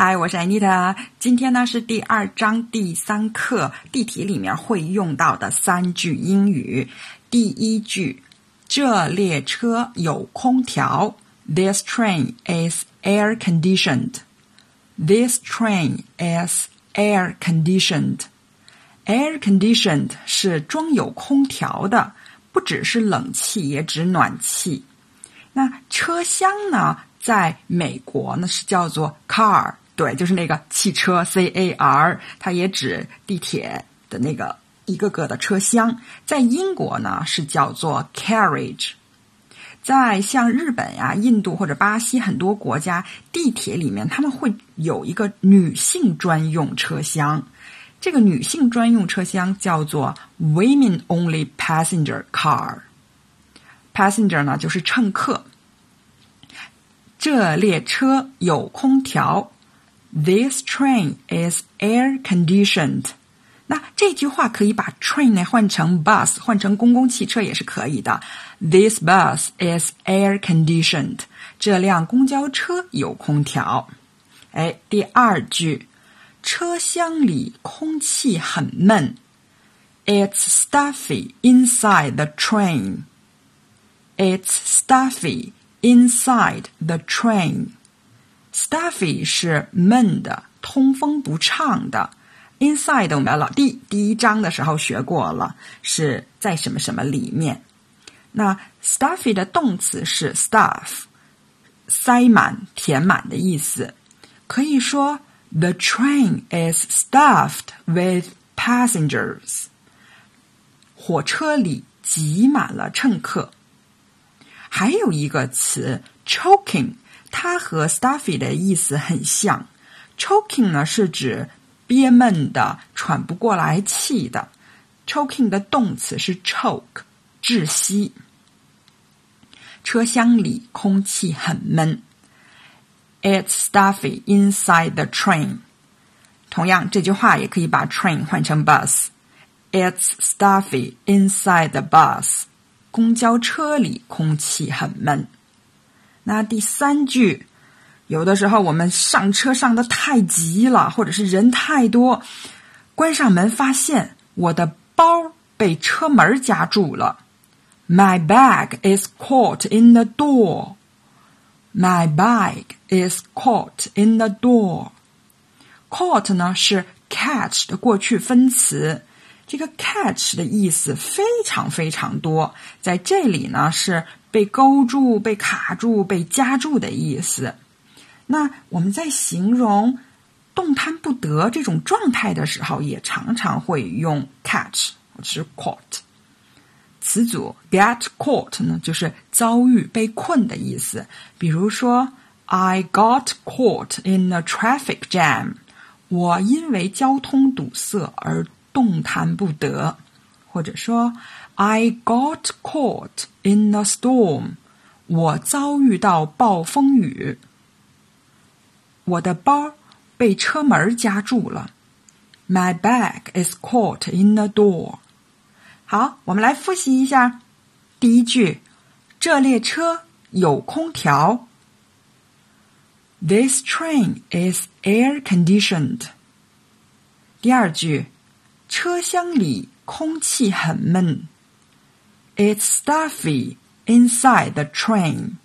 嗨，我是 Anita。今天呢是第二章第三课地铁里面会用到的三句英语。第一句，这列车有空调。This train is air conditioned. This train is air conditioned. Air conditioned 是装有空调的，不只是冷气，也指暖气。那车厢呢，在美国呢是叫做 car。对，就是那个汽车 C A R，它也指地铁的那个一个个的车厢。在英国呢是叫做 carriage，在像日本呀、印度或者巴西很多国家，地铁里面他们会有一个女性专用车厢，这个女性专用车厢叫做 women only passenger car。passenger 呢就是乘客。这列车有空调。This train is air conditioned。那这句话可以把 train 呢换成 bus，换成公共汽车也是可以的。This bus is air conditioned。这辆公交车有空调。哎，第二句，车厢里空气很闷。It's stuffy inside the train. It's stuffy inside the train. Stuffy 是闷的、通风不畅的。Inside 我们老弟第一章的时候学过了，是在什么什么里面。那 stuffy 的动词是 stuff，塞满、填满的意思。可以说，The train is stuffed with passengers。火车里挤满了乘客。还有一个词 choking。它和 stuffy 的意思很像，choking 呢是指憋闷的、喘不过来气的。choking 的动词是 choke，窒息。车厢里空气很闷，It's stuffy inside the train。同样，这句话也可以把 train 换成 bus，It's stuffy inside the bus。公交车里空气很闷。那第三句，有的时候我们上车上的太急了，或者是人太多，关上门发现我的包被车门夹住了。My bag is caught in the door. My bag is caught in the door. Caught 呢是 catch 的过去分词，这个 catch 的意思非常非常多，在这里呢是。被勾住、被卡住、被夹住的意思。那我们在形容动弹不得这种状态的时候，也常常会用 catch 或是 caught。词组 get caught 呢，就是遭遇被困的意思。比如说，I got caught in a traffic jam。我因为交通堵塞而动弹不得。或者说，I got caught in a storm。我遭遇到暴风雨。我的包被车门夹住了。My bag is caught in the door。好，我们来复习一下。第一句，这列车有空调。This train is air conditioned。第二句， 车厢里。空气很闷。It's stuffy inside the train。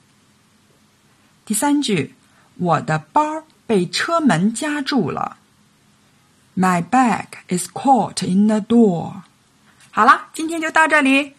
第三句，我的包被车门夹住了。My bag is caught in the door。好了，今天就到这里。